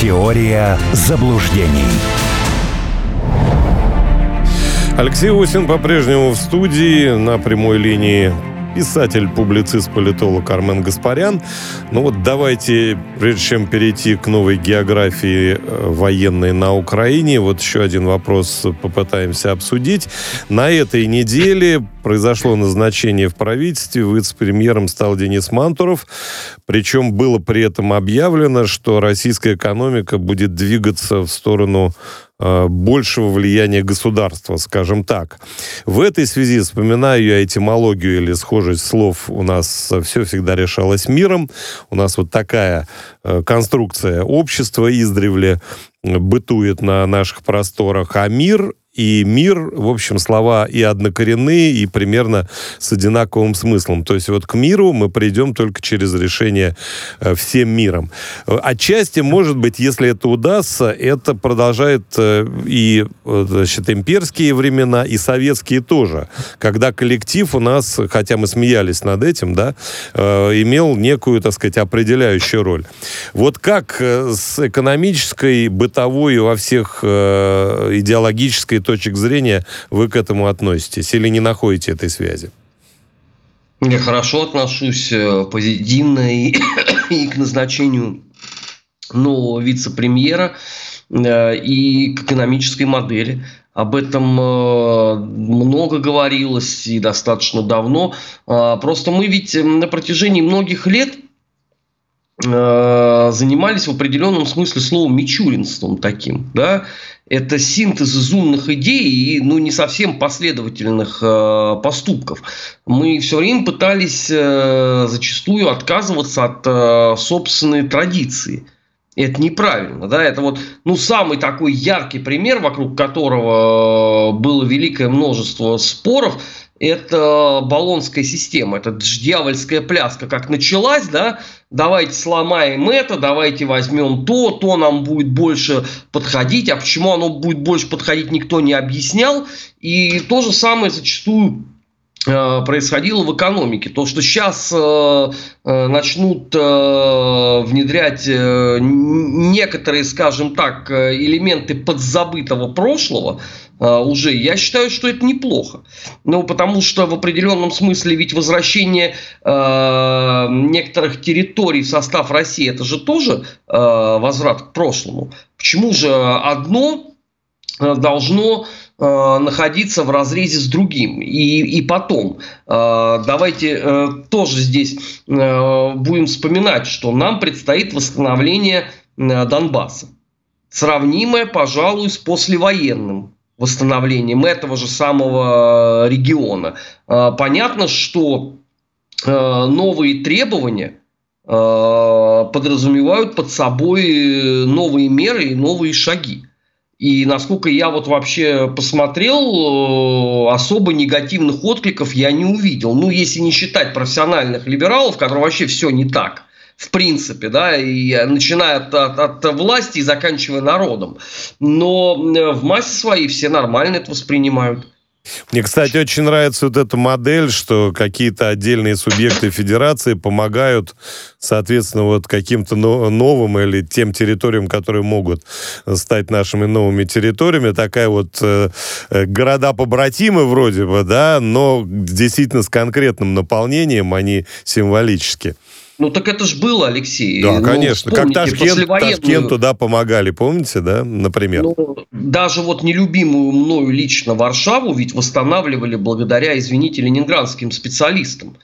Теория заблуждений. Алексей Осин по-прежнему в студии на прямой линии писатель, публицист, политолог Армен Гаспарян. Ну вот давайте, прежде чем перейти к новой географии э, военной на Украине, вот еще один вопрос попытаемся обсудить. На этой неделе произошло назначение в правительстве, вице-премьером стал Денис Мантуров, причем было при этом объявлено, что российская экономика будет двигаться в сторону Э, большего влияния государства, скажем так. В этой связи вспоминаю я этимологию или схожесть слов. У нас все всегда решалось миром. У нас вот такая э, конструкция общества издревле бытует на наших просторах. А мир и мир, в общем, слова и однокоренные, и примерно с одинаковым смыслом. То есть вот к миру мы придем только через решение э, всем миром. Отчасти, может быть, если это удастся, это продолжает э, и э, значит, имперские времена, и советские тоже, когда коллектив у нас, хотя мы смеялись над этим, да, имел некую, так сказать, определяющую роль. Вот как с экономической, бытовой во всех идеологической точек зрения вы к этому относитесь или не находите этой связи? Я хорошо отношусь э, позитивно и, и к назначению нового вице-премьера, э, и к экономической модели. Об этом э, много говорилось и достаточно давно. А, просто мы ведь на протяжении многих лет занимались в определенном смысле словом мичуринством таким, да, это синтез из умных идей и ну, не совсем последовательных э, поступков. Мы все время пытались э, зачастую отказываться от э, собственной традиции. Это неправильно, да, это вот, ну, самый такой яркий пример, вокруг которого э, было великое множество споров, это баллонская система, это дьявольская пляска, как началась, да, давайте сломаем это, давайте возьмем то, то нам будет больше подходить, а почему оно будет больше подходить, никто не объяснял, и то же самое зачастую э, происходило в экономике. То, что сейчас э, э, начнут э, внедрять э, некоторые, скажем так, э, элементы подзабытого прошлого, уже. Я считаю, что это неплохо. Ну, потому что в определенном смысле ведь возвращение э, некоторых территорий в состав России это же тоже э, возврат к прошлому. Почему же одно должно э, находиться в разрезе с другим? И, и потом, э, давайте э, тоже здесь э, будем вспоминать, что нам предстоит восстановление э, Донбасса. Сравнимое, пожалуй, с послевоенным восстановлением этого же самого э, региона. Э, понятно, что э, новые требования подразумевают под собой новые меры и новые шаги. И насколько я вот вообще посмотрел, особо негативных откликов я не увидел. Ну, если не считать профессиональных либералов, которые вообще все не так в принципе, да, и начиная от, от, от власти и заканчивая народом. Но э, в массе своей все нормально это воспринимают. Мне, кстати, очень нравится вот эта модель, что какие-то отдельные субъекты федерации помогают, соответственно, вот каким-то новым или тем территориям, которые могут стать нашими новыми территориями. Такая вот э, э города-побратимы вроде бы, да, но действительно с конкретным наполнением, они символически. Ну так это ж было, Алексей. Да, ну, конечно. Как Ташкент, Ташкенту, да, помогали, помните, да, например? Ну, даже вот нелюбимую мною лично Варшаву ведь восстанавливали благодаря, извините, ленинградским специалистам.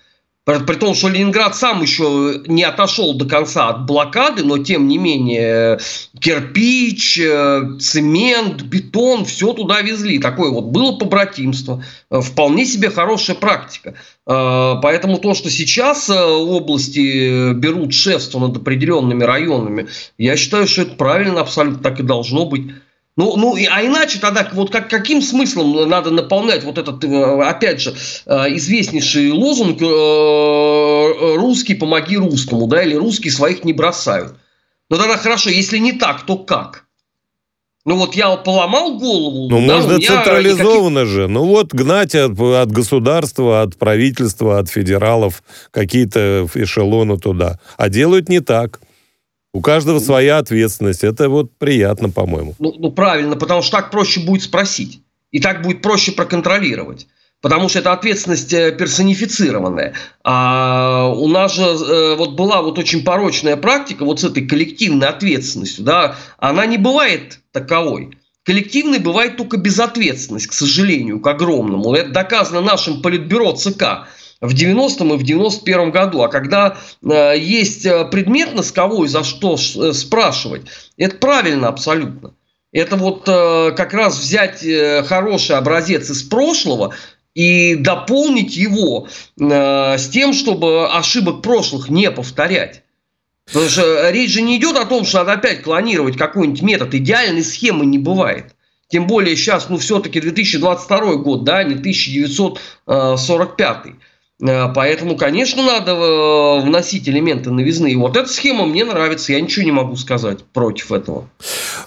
При том, что Ленинград сам еще не отошел до конца от блокады, но тем не менее кирпич, э, цемент, бетон, все туда везли. Такое вот было побратимство. Э, вполне себе хорошая практика. Э, поэтому то, что сейчас области берут шефство над определенными районами, я считаю, что это правильно, абсолютно так и должно быть. Ну, ну, а иначе тогда вот как, каким смыслом надо наполнять вот этот, э, опять же, э, известнейший лозунг э, «русский, помоги русскому», да, или «русские своих не бросают». Ну тогда хорошо, если не так, то как? Ну вот я поломал голову. Ну да, можно централизованно никаких... же. Ну вот гнать от, от государства, от правительства, от федералов какие-то эшелоны туда. А делают не так. У каждого своя ответственность. Это вот приятно, по-моему. Ну, ну, правильно, потому что так проще будет спросить. И так будет проще проконтролировать. Потому что это ответственность э, персонифицированная. А у нас же э, вот была вот очень порочная практика вот с этой коллективной ответственностью. Да, она не бывает таковой. Коллективной бывает только безответственность, к сожалению, к огромному. Это доказано нашим политбюро ЦК в 90-м и в 91-м году. А когда э, есть э, предмет носковой, за что э, спрашивать, это правильно абсолютно. Это вот э, как раз взять э, хороший образец из прошлого и дополнить его э, с тем, чтобы ошибок прошлых не повторять. Потому что речь же не идет о том, что надо опять клонировать какой-нибудь метод. Идеальной схемы не бывает. Тем более сейчас, ну, все-таки 2022 год, да, не 1945. Э, поэтому, конечно, надо э, вносить элементы новизны. И вот эта схема мне нравится, я ничего не могу сказать против этого.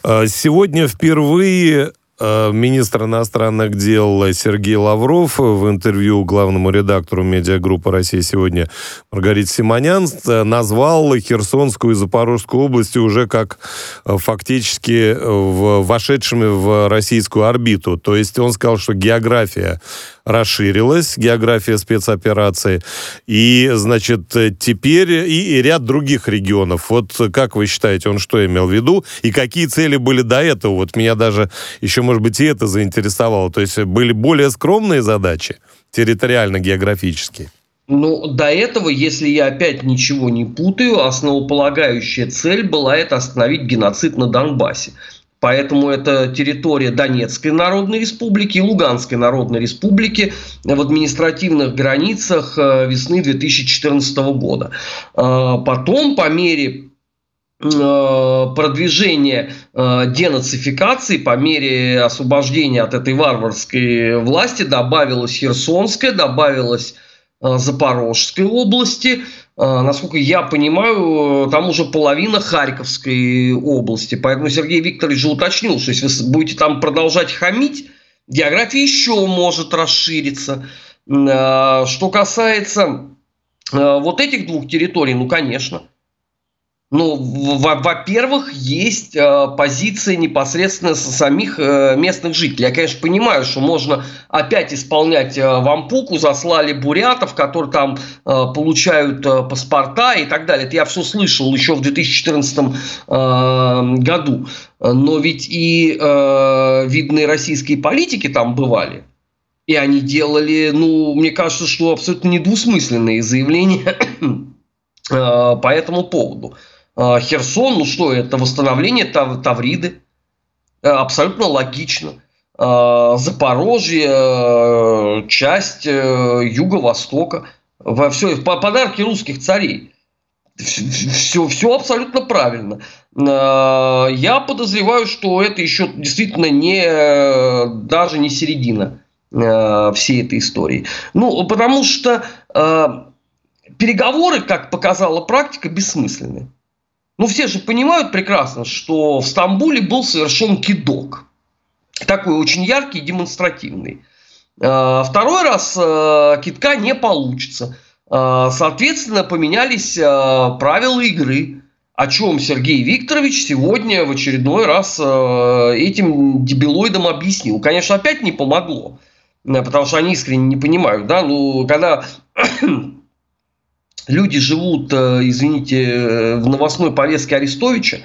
Э, сегодня впервые министр иностранных дел Сергей Лавров в интервью главному редактору медиагруппы «Россия сегодня» Маргарите Симонян назвал Херсонскую и Запорожскую области уже как фактически вошедшими в российскую орбиту. То есть он сказал, что география расширилась, география спецоперации, и, значит, теперь и, и ряд других регионов. Вот как вы считаете, он что имел в виду, и какие цели были до этого? Вот меня даже еще, может быть, и это заинтересовало. То есть были более скромные задачи территориально-географические? Ну, до этого, если я опять ничего не путаю, основополагающая цель была это остановить геноцид на Донбассе. Поэтому это территория Донецкой Народной Республики и Луганской Народной Республики в административных границах э, весны 2014 года. Э, потом, по мере э, продвижения денацификации, по мере освобождения от этой варварской власти добавилась Херсонская, добавилась Запорожской области, насколько я понимаю, там уже половина Харьковской области. Поэтому Сергей Викторович же уточнил, что если вы будете там продолжать хамить, география еще может расшириться. А, что касается а, вот этих двух территорий, ну, конечно – ну, во-первых, есть э, позиция непосредственно со самих э, местных жителей. Я, конечно, понимаю, что можно опять исполнять э, вампуку, заслали бурятов, которые там э, получают э, паспорта и так далее. Это я все слышал еще в 2014 э, году. Но ведь и видные российские политики там бывали. И они делали, ну, мне кажется, что абсолютно недвусмысленные заявления по этому поводу. А, Херсон, ну что, это восстановление Тав Тавриды. Э, абсолютно логично. А, Запорожье, э, часть э, Юго-Востока. Во все, подарки русских царей. Все, все абсолютно правильно. Я подозреваю, что это еще действительно не даже не середина всей этой истории. Ну, потому что переговоры, как показала практика, бессмысленны. Ну, все же понимают прекрасно, что в Стамбуле был совершен кидок. Такой очень яркий, демонстративный. А, второй раз а, китка не получится. А, соответственно, поменялись правила игры, о чем Сергей Викторович сегодня в очередной раз этим дебилоидам объяснил. Конечно, опять не помогло, потому что они искренне не понимают. Да? Ну, когда люди живут, э, извините, э, в новостной повестке Арестовича,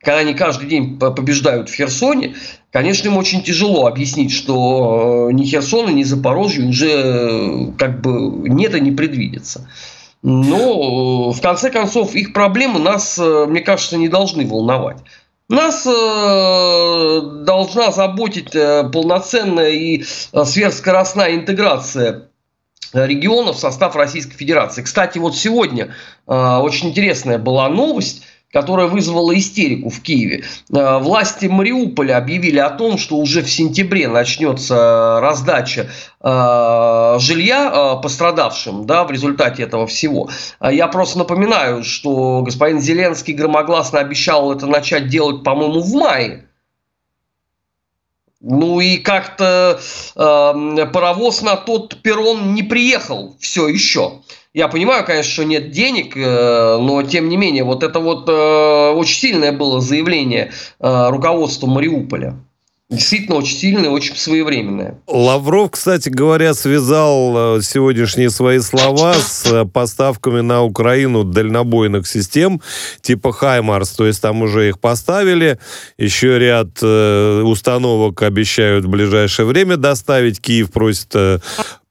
когда они каждый день побеждают в Херсоне, конечно, им очень тяжело объяснить, что э, ни Херсона, ни Запорожье уже как бы нет и не предвидится. Но в конце концов их проблемы нас, мне кажется, не должны волновать. Нас должна заботить полноценная и сверхскоростная интеграция регионов в состав Российской Федерации. Кстати, вот сегодня э, очень интересная была новость которая вызвала истерику в Киеве. Э, власти Мариуполя объявили о том, что уже в сентябре начнется раздача э, жилья э, пострадавшим да, в результате этого всего. Я просто напоминаю, что господин Зеленский громогласно обещал это начать делать, по-моему, в мае. Ну и как-то э, паровоз на тот перрон не приехал все еще. Я понимаю, конечно, что нет денег, э, но тем не менее, вот это вот э, очень сильное было заявление э, руководства Мариуполя. Действительно очень сильное, очень своевременное. Лавров, кстати говоря, связал сегодняшние свои слова с поставками на Украину дальнобойных систем типа «Хаймарс». То есть там уже их поставили. Еще ряд установок обещают в ближайшее время доставить. Киев просит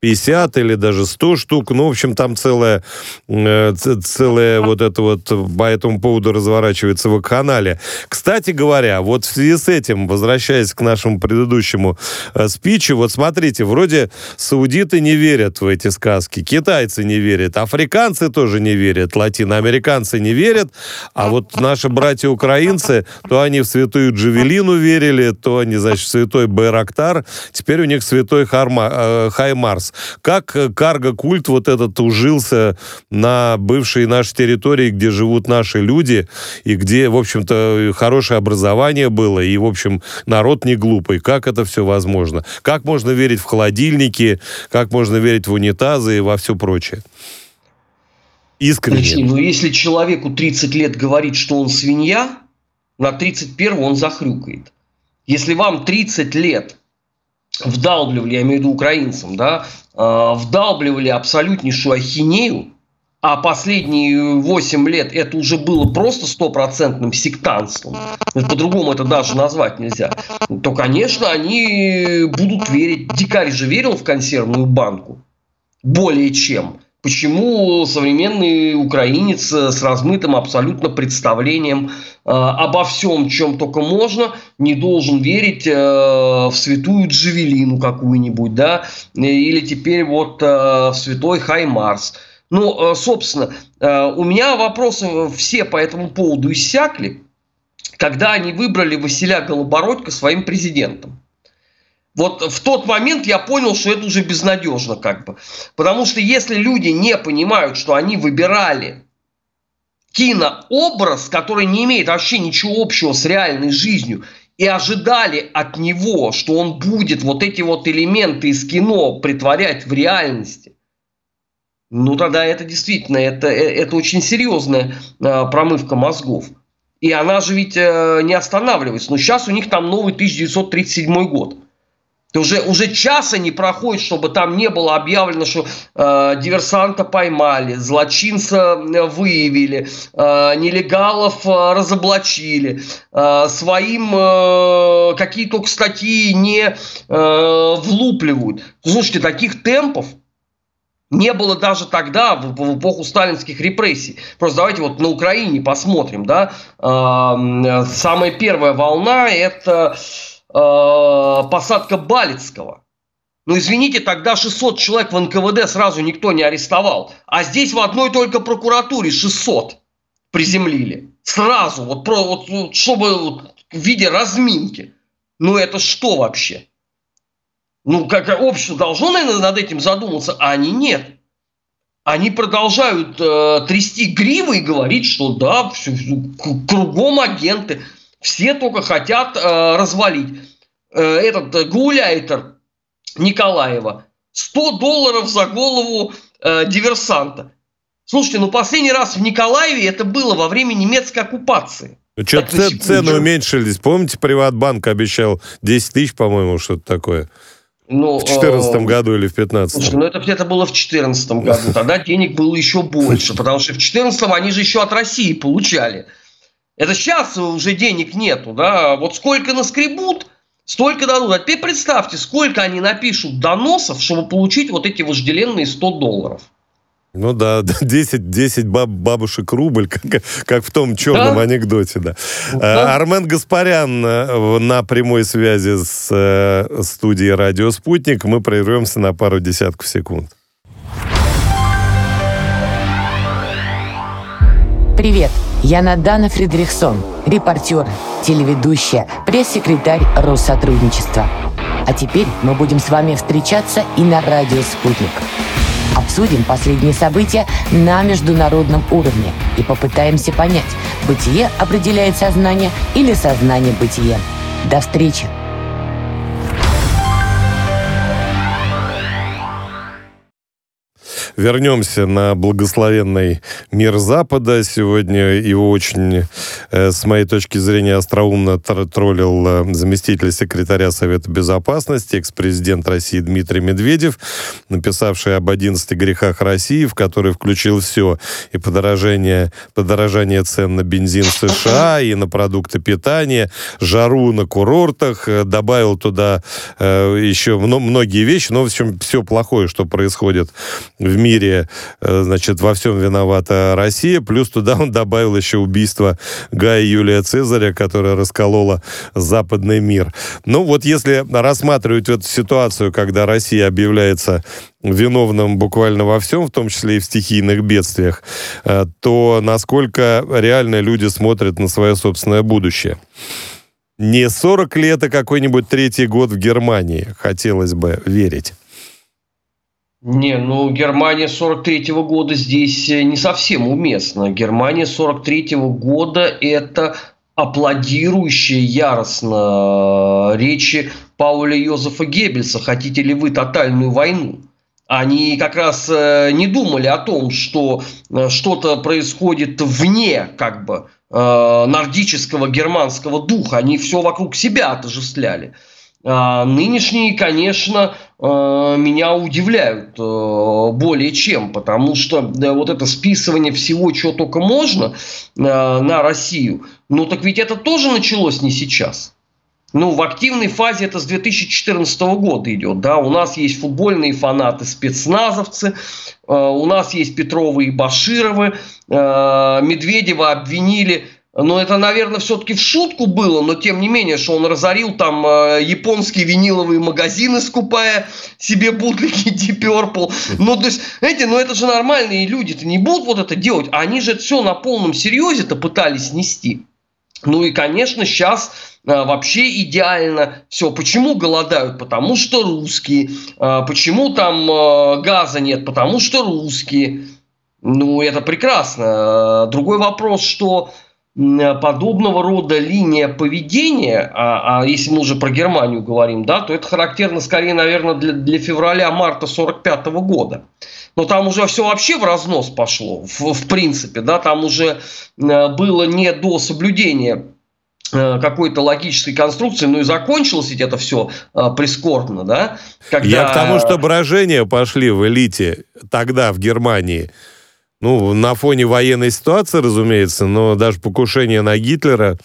50 или даже 100 штук. Ну, в общем, там целая, э, целая вот это вот по этому поводу разворачивается в канале. Кстати говоря, вот в связи с этим, возвращаясь к нашему предыдущему э, спичу, вот смотрите, вроде саудиты не верят в эти сказки, китайцы не верят, африканцы тоже не верят, латиноамериканцы не верят, а вот наши братья-украинцы, то они в святую Джавелину верили, то они, значит, в святой Байрактар, теперь у них святой Харма, э, Хаймарс. Как э, карго-культ вот этот ужился на бывшей нашей территории, где живут наши люди, и где, в общем-то, хорошее образование было, и, в общем, народ не глупый. Как это все возможно? Как можно верить в холодильники, как можно верить в унитазы и во все прочее? Искренне. Ну если человеку 30 лет говорит, что он свинья, на 31 он захрюкает. Если вам 30 лет вдалбливали, я имею в виду украинцам, да, э, вдалбливали абсолютнейшую ахинею, а последние 8 лет это уже было просто стопроцентным сектантством, по-другому это даже назвать нельзя, то, конечно, они будут верить. Дикарь же верил в консервную банку более чем. Почему современный украинец с размытым абсолютно представлением э, обо всем, чем только можно, не должен верить э, в святую Джавелину какую-нибудь, да, или теперь вот э, в святой Хаймарс. Ну, э, собственно, э, у меня вопросы все по этому поводу иссякли, когда они выбрали Василя Голобородько своим президентом. Вот в тот момент я понял, что это уже безнадежно как бы. Потому что если люди не понимают, что они выбирали кинообраз, который не имеет вообще ничего общего с реальной жизнью, и ожидали от него, что он будет вот эти вот элементы из кино притворять в реальности, ну тогда это действительно, это, э, это очень серьезная э, промывка мозгов. И она же ведь э, не останавливается. Но сейчас у них там новый 1937 год. Уже, уже часа не проходит, чтобы там не было объявлено, что э, диверсанта поймали, злочинца э, выявили, э, нелегалов э, разоблачили, э, своим э, какие только статьи не э, влупливают. Слушайте, таких темпов не было даже тогда, в, в эпоху сталинских репрессий. Просто давайте вот на Украине посмотрим, да. Э, самая первая волна это посадка Балицкого. Ну, извините, тогда 600 человек в НКВД сразу никто не арестовал. А здесь в одной только прокуратуре 600 приземлили. Сразу, вот, про, вот чтобы вот, в виде разминки. Ну, это что вообще? Ну, как общество должно, наверное, над этим задуматься, а они нет. Они продолжают э, трясти гривы и говорить, что да, все, кругом агенты. Все только хотят э, развалить. Э, этот э, гауляйтер Николаева. 100 долларов за голову э, диверсанта. Слушайте, ну последний раз в Николаеве это было во время немецкой оккупации. Ну, что ц- цены уменьшились. Помните, Приватбанк обещал 10 тысяч, по-моему, что-то такое? Ну, в 2014 э, году или в 2015? Слушай, ну это где-то было в 2014 году. Тогда денег было еще больше, потому что в 2014 они же еще от России получали. Это сейчас уже денег нету, да, вот сколько наскребут, столько дадут. А теперь представьте, сколько они напишут доносов, чтобы получить вот эти вожделенные 100 долларов. Ну да, 10, 10 баб, бабушек рубль, как, как в том черном да? анекдоте, да. да. Армен Гаспарян э, на прямой связи с э, студией «Радио Спутник». Мы прервемся на пару десятков секунд. Привет. Я Надана Фридрихсон, репортер, телеведущая, пресс-секретарь Россотрудничества. А теперь мы будем с вами встречаться и на радио «Спутник». Обсудим последние события на международном уровне и попытаемся понять, бытие определяет сознание или сознание бытие. До встречи! Вернемся на благословенный мир Запада. Сегодня его очень, э, с моей точки зрения, остроумно троллил э, заместитель секретаря Совета Безопасности, экс-президент России Дмитрий Медведев, написавший об 11 грехах России, в который включил все. И подорожание, подорожание цен на бензин в США, и на продукты питания, жару на курортах, э, добавил туда еще многие вещи, но, в общем, все плохое, что происходит в мире, э, значит, во всем виновата Россия. Плюс туда он добавил еще убийство Гая Юлия Цезаря, которое раскололо западный мир. Ну, вот если рассматривать эту ситуацию, когда Россия объявляется виновным буквально во всем, в том числе и в стихийных бедствиях, э, то насколько реально люди смотрят на свое собственное будущее. Не 40 лет, а какой-нибудь третий год в Германии, хотелось бы верить. Не, ну Германия 43-го года здесь э, не совсем уместно. Германия 43-го года это аплодирующие яростно э, речи Пауля Йозефа Геббельса «Хотите ли вы тотальную войну?» Они как раз э, не думали о том, что что-то происходит вне как бы нордического германского духа. Они все вокруг себя отождествляли. А, нынешние, конечно, меня удивляют а, более чем, потому что вот это списывание всего, чего только можно на Россию, ну так ведь это тоже началось не сейчас. Ну, в активной фазе это с 2014 года идет, да, у нас есть футбольные фанаты, спецназовцы, у нас есть Петровы и Башировы, Медведева обвинили но это, наверное, все-таки в шутку было, но тем не менее, что он разорил там э, японские виниловые магазины, скупая себе бутлики Deep Purple. Ну, то есть, знаете, ну это же нормальные люди-то не будут вот это делать. Они же все на полном серьезе-то пытались нести. Ну и, конечно, сейчас э, вообще идеально все. Почему голодают? Потому что русские. Э, почему там э, газа нет? Потому что русские. Ну, это прекрасно. Другой вопрос, что подобного рода линия поведения, а, а если мы уже про Германию говорим, да, то это характерно скорее, наверное, для, для февраля-марта 45 года. Но там уже все вообще в разнос пошло, в, в принципе, да, там уже э, было не до соблюдения э, какой-то логической конструкции, ну и закончилось ведь это все э, прискорбно, да? Когда... Я к тому, что брожения пошли в элите тогда в Германии – ну, на фоне военной ситуации, разумеется, но даже покушение на Гитлера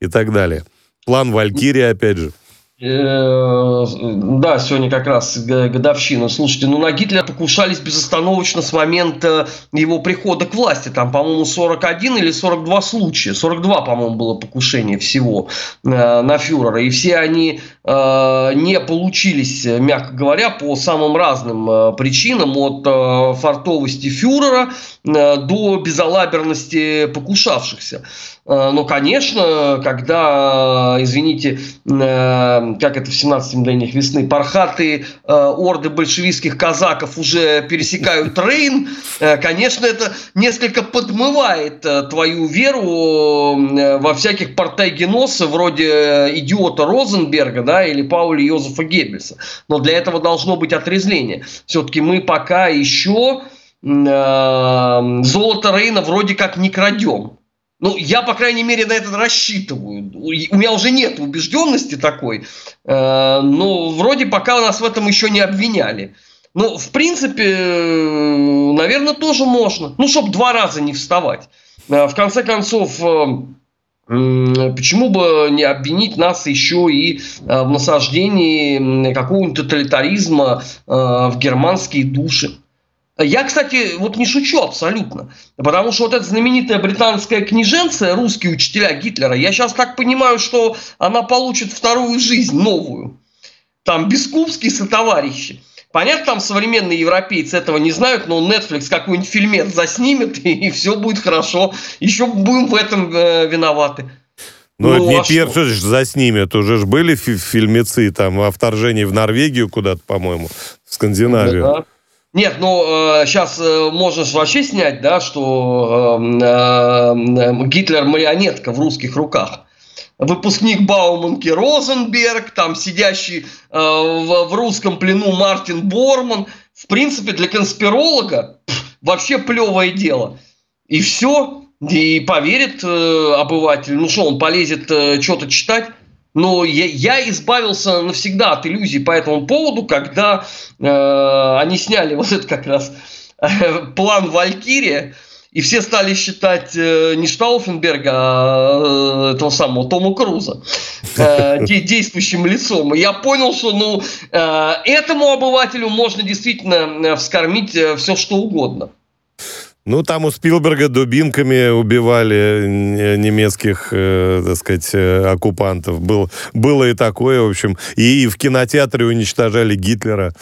и так далее. План Валькирии, опять же. Э, да, сегодня как раз годовщина. Слушайте, ну на Гитлера покушались безостановочно с момента его прихода к власти. Там, по-моему, 41 или 42 случая. 42, по-моему, было покушение всего э, на фюрера. И все они э, не получились, мягко говоря, по самым разным причинам. От фартовости фюрера до безалаберности покушавшихся. Э, но, конечно, когда, извините, э, как это в 17 мгновениях весны, пархатые э, орды большевистских казаков уже пересекают Рейн, конечно, это несколько подмывает твою веру во всяких портайгеносы вроде идиота Розенберга да, или Пауля Йозефа Геббельса. Но для этого должно быть отрезвление. Все-таки мы пока еще золото Рейна вроде как не крадем. Ну, я, по крайней мере, на это рассчитываю. У меня уже нет убежденности такой. Э, но вроде пока нас в этом еще не обвиняли. Ну, в принципе, э, наверное, тоже можно. Ну, чтобы два раза не вставать. Э, в конце концов, Почему бы не обвинить нас еще и в насаждении какого-нибудь тоталитаризма в германские души? Я, кстати, вот не шучу абсолютно. Потому что вот эта знаменитая британская книженция, русские учителя Гитлера, я сейчас так понимаю, что она получит вторую жизнь, новую. Там Бескупский со товарищи. Понятно, там современные европейцы этого не знают, но Netflix какой-нибудь фильмец заснимет, и, и все будет хорошо. Еще будем в этом э, виноваты. Ну, ну это не а первый что? заснимет. Уже ж были фи фильмецы там о вторжении в Норвегию куда-то, по-моему, в Скандинавию. Да, да. Нет, ну э, сейчас э, можешь вообще снять, да, что э, Гитлер марионетка в русских руках. Выпускник Бауманки Розенберг, там сидящий э, в, в русском плену Мартин Борман. В принципе, для конспиролога вообще плевое дело. И все, и поверит э, обыватель. Ну что, он полезет э, что-то читать? Но я, я избавился навсегда от иллюзий по этому поводу, когда э, они сняли вот это как раз э, план Валькирия, и все стали считать э, не Штауфенберга, а э, этого самого Тома Круза э, действующим лицом. И я понял, что ну, э, этому обывателю можно действительно э, вскормить э, все, что угодно. Ну, там у Спилберга дубинками убивали немецких, э, так сказать, э, оккупантов. Был, было и такое, в общем. И, и в кинотеатре уничтожали Гитлера.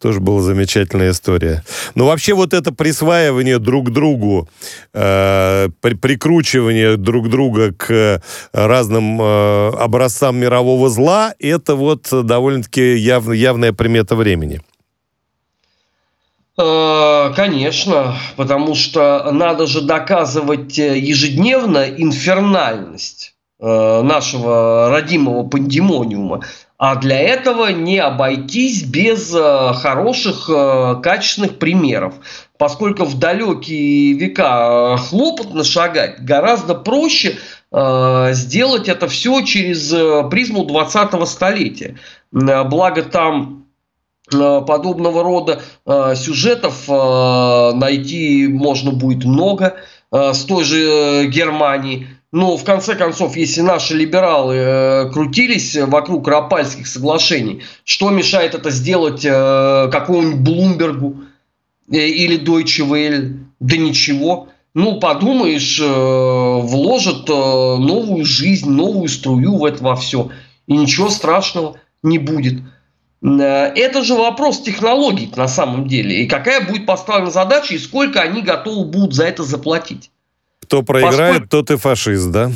Тоже была замечательная история. Но вообще вот это присваивание друг другу, э, при, прикручивание друг друга к разным э, образцам мирового зла, это вот довольно-таки яв, явная примета времени. Э, конечно, потому что надо же доказывать э, ежедневно инфернальность э, нашего родимого пандемониума. А для этого не обойтись без хороших, качественных примеров. Поскольку в далекие века хлопотно шагать, гораздо проще сделать это все через призму 20-го столетия. Благо там Э, подобного рода э, сюжетов э, найти можно будет много с той же Германии. Но в конце концов, если наши либералы крутились вокруг Рапальских соглашений, что мешает это сделать какому-нибудь Блумбергу или Deutsche Welle? Да ничего. Ну, подумаешь, вложат новую жизнь, новую струю в это во все. И ничего страшного не будет. Э, это же вопрос технологий на самом деле. И какая будет поставлена задача, и сколько они готовы будут за это заплатить. Кто проиграет, Поскольку... тот и фашист, да?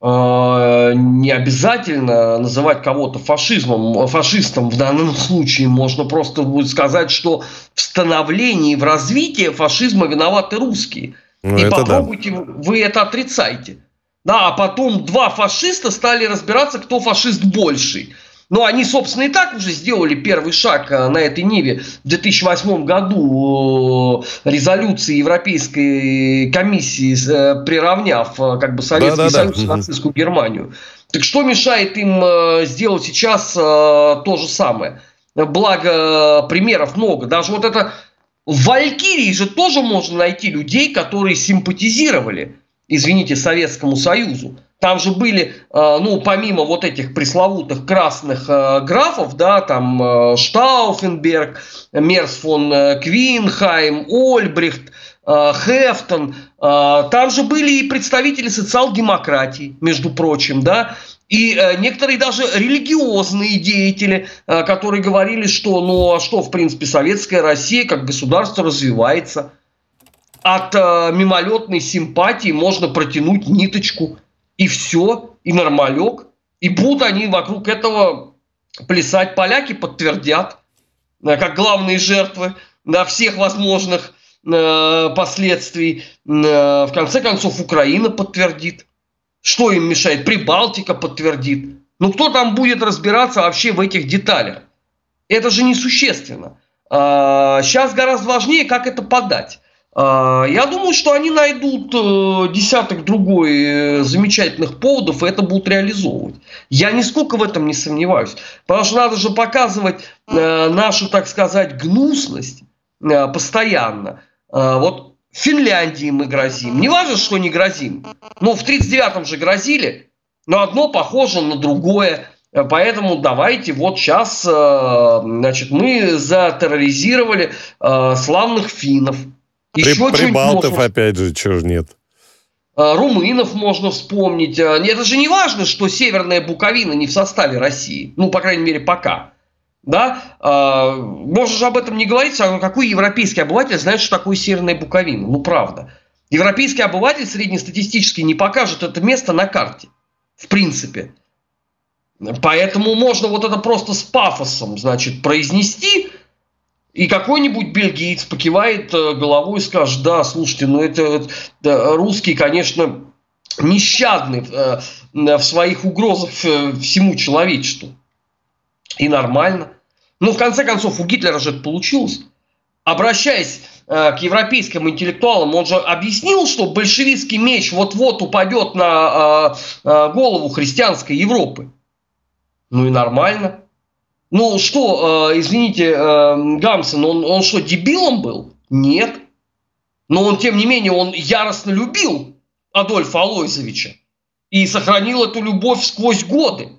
Э, не обязательно называть кого-то фашизмом, фашистом в данном случае. Можно просто будет сказать, что в становлении, в развитии фашизма виноваты русские. Ну, и попробуйте, да. вы это отрицаете. Да, а потом два фашиста стали разбираться, кто фашист больший. Но они, собственно, и так уже сделали первый шаг э, на этой ниве в 2008 году э, резолюции Европейской комиссии, э, приравняв как бы Советский да, да, Союз да. и нацистскую Германию. Так что мешает им сделать сейчас то же самое? Благо, примеров много. Даже вот это в Валькирии же тоже можно найти людей, которые симпатизировали, извините, Советскому Союзу. Там же были, э, ну, помимо вот этих пресловутых красных э, графов, да, там э, Штауфенберг, Мерс фон Квинхайм, Ольбрихт, Хефтон, там же были и представители социал-демократии, между прочим, да, и некоторые даже религиозные деятели, которые говорили, что, ну, а что, в принципе, советская Россия как государство развивается. От мимолетной симпатии можно протянуть ниточку – и все, и нормалек. И будут они вокруг этого плясать. Поляки подтвердят, э, как главные жертвы на всех возможных э, последствий. Э, в конце концов, Украина подтвердит. Что им мешает? Прибалтика подтвердит. Ну, кто там будет разбираться вообще в этих деталях? Это же несущественно. Сейчас а, гораздо важнее, как это подать. А, я думаю, что они найдут э, десяток другой э, замечательных поводов, и это будут реализовывать. Я нисколько в этом не сомневаюсь. Потому что надо же показывать э, нашу, так сказать, гнусность постоянно. Вот Финляндии мы грозим. Не важно, что не грозим. Но в 1939-м же грозили. Но одно похоже на другое. Поэтому давайте вот сейчас значит, мы затерроризировали славных финнов. Еще При, Прибалтов, можно... опять же, чего ж нет. А, румынов можно вспомнить. А, это же не важно, что Северная Буковина не в составе России. Ну, по крайней мере, пока. Да? А, можно же об этом не говорить. А какой европейский обыватель знает, что такое Северная Буковина? Ну, правда. Европейский обыватель среднестатистически не покажет это место на карте. В принципе. Поэтому можно вот это просто с пафосом, значит, произнести, и какой-нибудь бельгиец покивает э, головой и скажет, да, слушайте, ну это да, русский, конечно, нещадный э, в своих угрозах э, всему человечеству. И нормально. Но в конце концов у Гитлера же это получилось. Обращаясь э, к европейским интеллектуалам, он же объяснил, что большевистский меч вот-вот упадет на э, э, голову христианской Европы. Ну и нормально. Ну что, э, извините, э, Гамсон, он, он что, дебилом был? Нет. Но он, тем не менее, он яростно любил Адольфа Алойзовича и сохранил эту любовь сквозь годы.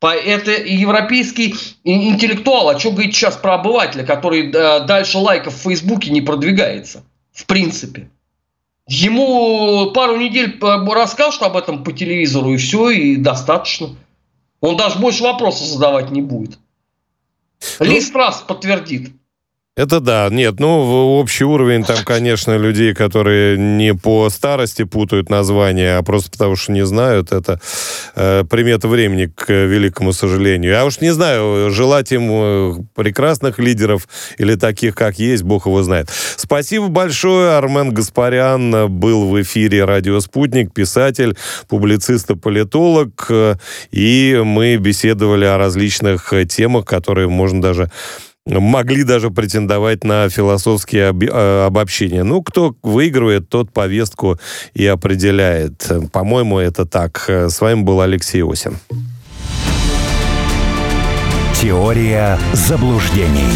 Это европейский интеллектуал. А что говорить сейчас про обывателя, который э, дальше лайков в Фейсбуке не продвигается? В принципе. Ему пару недель э, расскажут об этом по телевизору, и все, и достаточно. Он даже больше вопросов задавать не будет. Ну, Ли Страс подтвердит. Это да. Нет, ну, общий уровень там, конечно, людей, которые не по старости путают названия, а просто потому что не знают, это э, примета времени, к великому сожалению. Я уж не знаю, желать им э, прекрасных лидеров или таких, как есть, бог его знает. Спасибо большое. Армен Гаспарян был в эфире «Радио Спутник», писатель, публицист и политолог. И мы беседовали о различных темах, которые можно даже могли даже претендовать на философские э, обобщения. Ну, кто выигрывает, тот повестку и определяет. По-моему, это так. С вами был Алексей Осин. Теория заблуждений.